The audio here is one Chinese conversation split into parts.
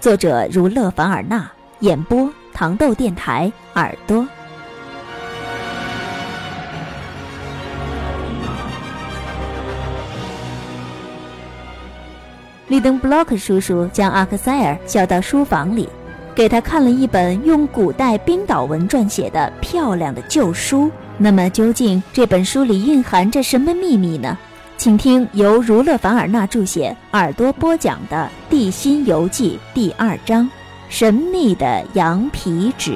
作者如勒凡尔纳，演播糖豆电台耳朵。利登布洛克叔叔将阿克塞尔叫到书房里，给他看了一本用古代冰岛文撰写的漂亮的旧书。那么，究竟这本书里蕴含着什么秘密呢？请听由儒勒·凡尔纳著写、耳朵播讲的《地心游记》第二章《神秘的羊皮纸》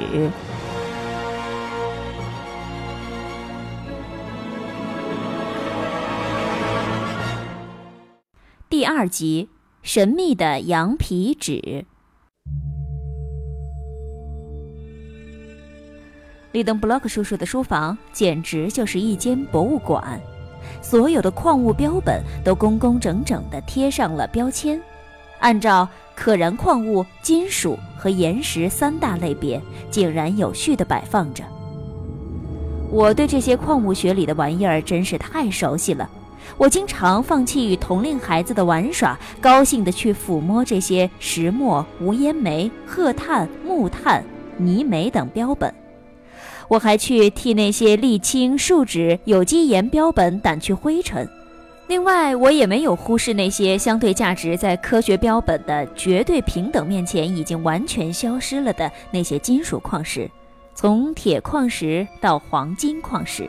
第二集《神秘的羊皮纸》。利登布洛克叔叔的书房简直就是一间博物馆。所有的矿物标本都工工整整地贴上了标签，按照可燃矿物、金属和岩石三大类别，井然有序地摆放着。我对这些矿物学里的玩意儿真是太熟悉了，我经常放弃与同龄孩子的玩耍，高兴地去抚摸这些石墨、无烟煤、褐炭、木炭、泥煤等标本。我还去替那些沥青、树脂、有机盐标本掸去灰尘。另外，我也没有忽视那些相对价值在科学标本的绝对平等面前已经完全消失了的那些金属矿石，从铁矿石到黄金矿石。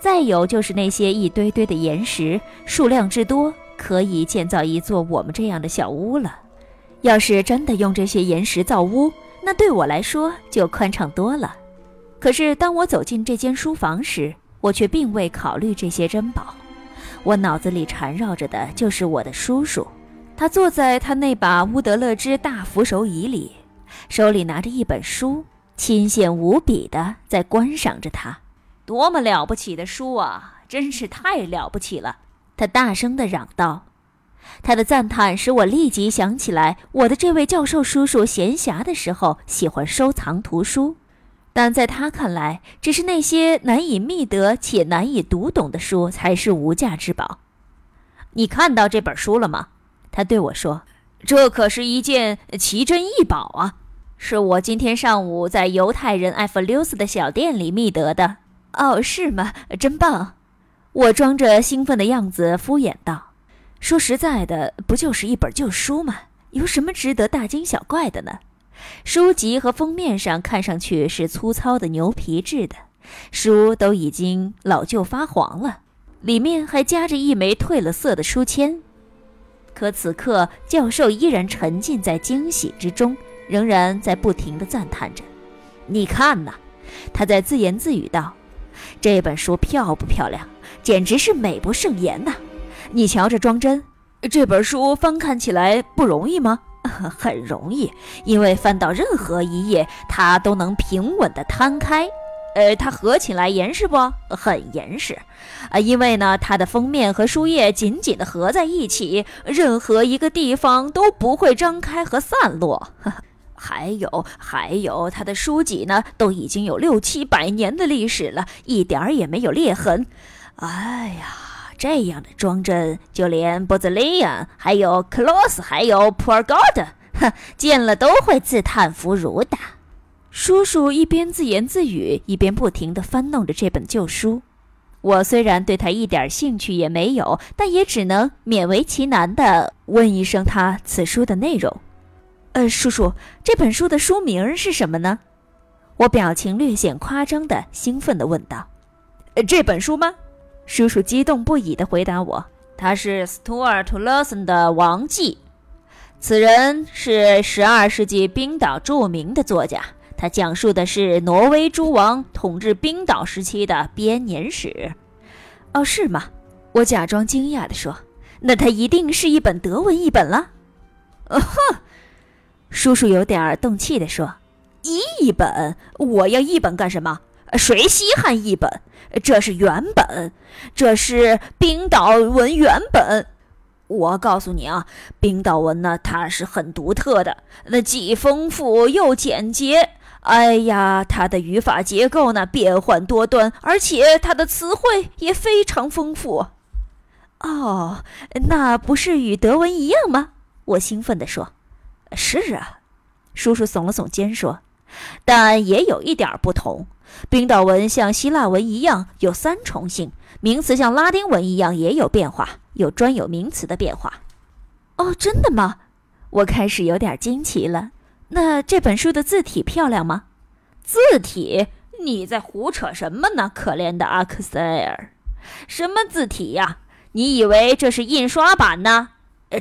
再有就是那些一堆堆的岩石，数量之多，可以建造一座我们这样的小屋了。要是真的用这些岩石造屋，那对我来说就宽敞多了。可是，当我走进这间书房时，我却并未考虑这些珍宝。我脑子里缠绕着的就是我的叔叔，他坐在他那把乌德勒支大扶手椅里，手里拿着一本书，亲羡无比的在观赏着他。多么了不起的书啊！真是太了不起了！他大声地嚷道。他的赞叹使我立即想起来，我的这位教授叔叔闲暇的时候喜欢收藏图书。但在他看来，只是那些难以觅得且难以读懂的书才是无价之宝。你看到这本书了吗？他对我说：“这可是一件奇珍异宝啊，是我今天上午在犹太人艾弗留斯的小店里觅得的。”哦，是吗？真棒！我装着兴奋的样子敷衍道：“说实在的，不就是一本旧书吗？有什么值得大惊小怪的呢？”书籍和封面上看上去是粗糙的牛皮制的，书都已经老旧发黄了，里面还夹着一枚褪了色的书签。可此刻，教授依然沉浸在惊喜之中，仍然在不停地赞叹着：“你看呐！”他在自言自语道：“这本书漂不漂亮？简直是美不胜言呐！你瞧这装帧，这本书翻看起来不容易吗？” 很容易，因为翻到任何一页，它都能平稳地摊开。呃，它合起来严实不？很严实。啊，因为呢，它的封面和书页紧紧地合在一起，任何一个地方都不会张开和散落。还有，还有，它的书籍呢，都已经有六七百年的历史了，一点儿也没有裂痕。哎呀！这样的装帧，就连波兹利亚、还有克洛斯、还有普尔高德，哼，见了都会自叹弗如的。叔叔一边自言自语，一边不停地翻弄着这本旧书。我虽然对他一点兴趣也没有，但也只能勉为其难地问一声他此书的内容。呃，叔叔，这本书的书名是什么呢？我表情略显夸张的兴奋地问道：“呃这本书吗？”叔叔激动不已地回答我：“他是斯图尔特·勒森的《王记》，此人是十二世纪冰岛著名的作家。他讲述的是挪威诸王统治冰岛时期的编年史。”“哦，是吗？”我假装惊讶地说，“那他一定是一本德文译本了。”“哦哼。”叔叔有点动气地说：“译本？我要译本干什么？谁稀罕译本？这是原本，这是冰岛文原本。我告诉你啊，冰岛文呢，它是很独特的，那既丰富又简洁。哎呀，它的语法结构呢变幻多端，而且它的词汇也非常丰富。哦，那不是与德文一样吗？我兴奋地说：“是啊。”叔叔耸了耸肩说：“但也有一点不同。冰岛文像希腊文一样有三重性，名词像拉丁文一样也有变化，有专有名词的变化。”哦，真的吗？我开始有点惊奇了。那这本书的字体漂亮吗？字体？你在胡扯什么呢？可怜的阿克塞尔，什么字体呀？你以为这是印刷版呢？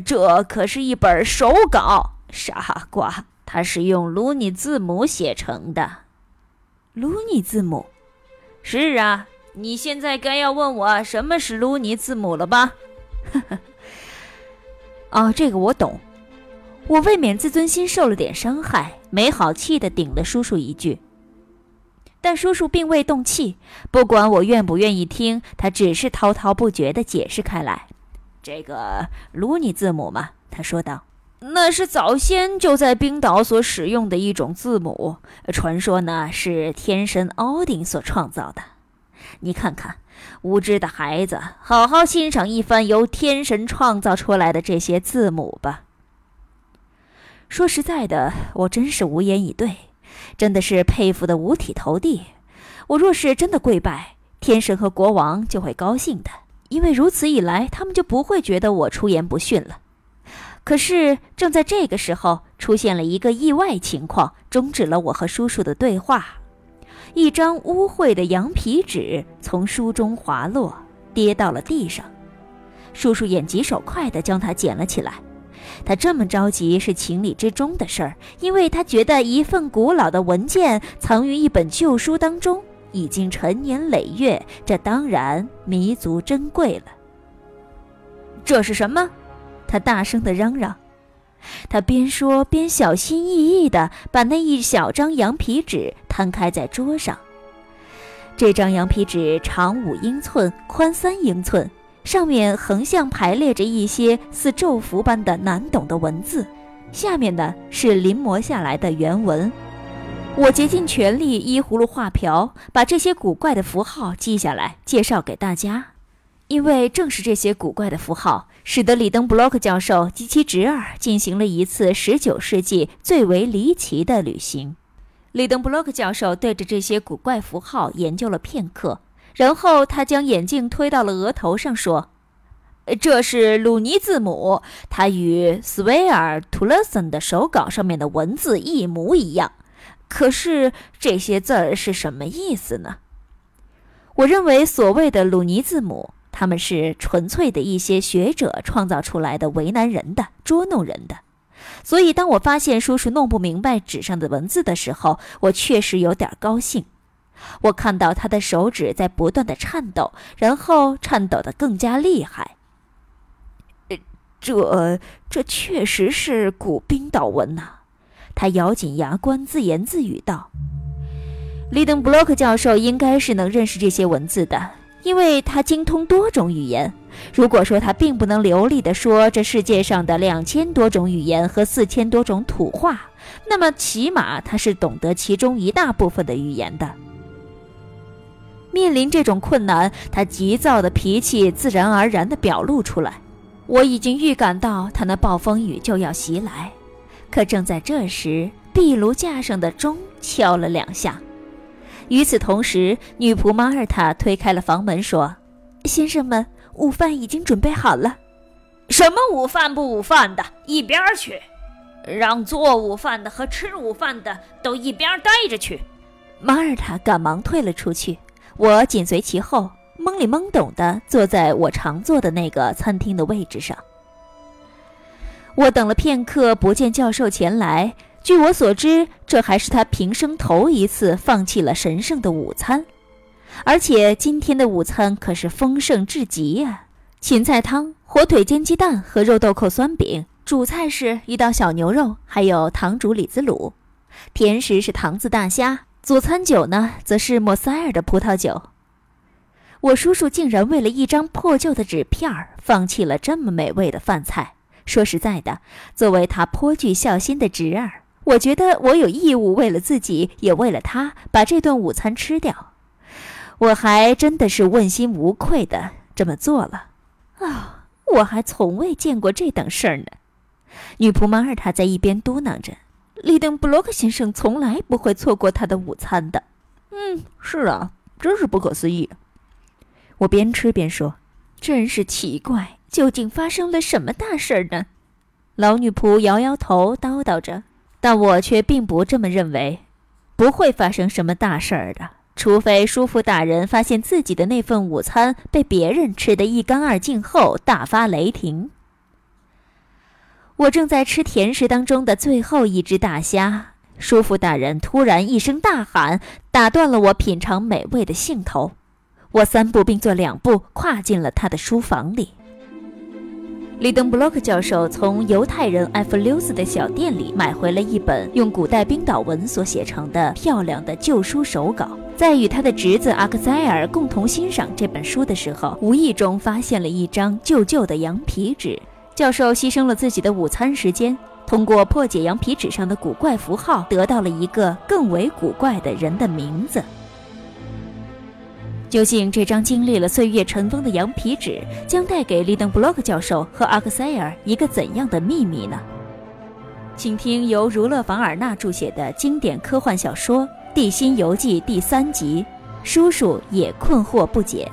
这可是一本手稿，傻瓜！它是用卢尼字母写成的。卢尼字母？是啊，你现在该要问我什么是卢尼字母了吧？呵呵。哦，这个我懂。我未免自尊心受了点伤害，没好气的顶了叔叔一句。但叔叔并未动气，不管我愿不愿意听，他只是滔滔不绝地解释开来。这个卢尼字母嘛，他说道，那是早先就在冰岛所使用的一种字母，传说呢是天神奥丁所创造的。你看看，无知的孩子，好好欣赏一番由天神创造出来的这些字母吧。说实在的，我真是无言以对，真的是佩服的五体投地。我若是真的跪拜天神和国王，就会高兴的，因为如此一来，他们就不会觉得我出言不逊了。可是正在这个时候，出现了一个意外情况，终止了我和叔叔的对话。一张污秽的羊皮纸从书中滑落，跌到了地上。叔叔眼疾手快地将它捡了起来。他这么着急是情理之中的事儿，因为他觉得一份古老的文件藏于一本旧书当中，已经陈年累月，这当然弥足珍贵了。这是什么？他大声地嚷嚷。他边说边小心翼翼地把那一小张羊皮纸摊开在桌上。这张羊皮纸长五英寸，宽三英寸。上面横向排列着一些似咒符般的难懂的文字，下面呢是临摹下来的原文。我竭尽全力依葫芦画瓢，把这些古怪的符号记下来，介绍给大家。因为正是这些古怪的符号，使得里登布洛克教授及其侄儿进行了一次19世纪最为离奇的旅行。里登布洛克教授对着这些古怪符号研究了片刻。然后他将眼镜推到了额头上，说：“这是鲁尼字母，它与斯维尔·图勒森的手稿上面的文字一模一样。可是这些字儿是什么意思呢？我认为所谓的鲁尼字母，他们是纯粹的一些学者创造出来的，为难人的，捉弄人的。所以当我发现叔叔弄不明白纸上的文字的时候，我确实有点高兴。”我看到他的手指在不断的颤抖，然后颤抖得更加厉害。这这确实是古冰岛文呐！他咬紧牙关，自言自语道：“利登布洛克教授应该是能认识这些文字的，因为他精通多种语言。如果说他并不能流利地说这世界上的两千多种语言和四千多种土话，那么起码他是懂得其中一大部分的语言的。”面临这种困难，他急躁的脾气自然而然地表露出来。我已经预感到他那暴风雨就要袭来，可正在这时，壁炉架上的钟敲了两下。与此同时，女仆马尔塔推开了房门，说：“先生们，午饭已经准备好了。”“什么午饭不午饭的，一边去！让做午饭的和吃午饭的都一边待着去！”马尔塔赶忙退了出去。我紧随其后，懵里懵懂地坐在我常坐的那个餐厅的位置上。我等了片刻，不见教授前来。据我所知，这还是他平生头一次放弃了神圣的午餐，而且今天的午餐可是丰盛至极呀！芹菜汤、火腿煎鸡蛋和肉豆蔻酸饼，主菜是一道小牛肉，还有糖煮李子卤；甜食是糖渍大虾；佐餐酒呢，则是莫塞尔的葡萄酒。我叔叔竟然为了一张破旧的纸片儿，放弃了这么美味的饭菜。说实在的，作为他颇具孝心的侄儿，我觉得我有义务为了自己，也为了他，把这顿午餐吃掉。我还真的是问心无愧的这么做了。啊，我还从未见过这等事儿呢。女仆马尔塔在一边嘟囔着：“利登布洛克先生从来不会错过他的午餐的。”嗯，是啊，真是不可思议。我边吃边说：“真是奇怪，究竟发生了什么大事儿呢？”老女仆摇摇头，叨叨着，但我却并不这么认为，不会发生什么大事儿的，除非叔父大人发现自己的那份午餐被别人吃得一干二净后大发雷霆。我正在吃甜食当中的最后一只大虾，叔父大人突然一声大喊，打断了我品尝美味的兴头。我三步并作两步跨进了他的书房里。利登布洛克教授从犹太人艾弗留斯的小店里买回了一本用古代冰岛文所写成的漂亮的旧书手稿，在与他的侄子阿克塞尔共同欣赏这本书的时候，无意中发现了一张旧旧的羊皮纸。教授牺牲了自己的午餐时间，通过破解羊皮纸上的古怪符号，得到了一个更为古怪的人的名字。究竟这张经历了岁月尘封的羊皮纸将带给利登布洛克教授和阿克塞尔一个怎样的秘密呢？请听由儒勒·凡尔纳著写的经典科幻小说《地心游记》第三集，叔叔也困惑不解。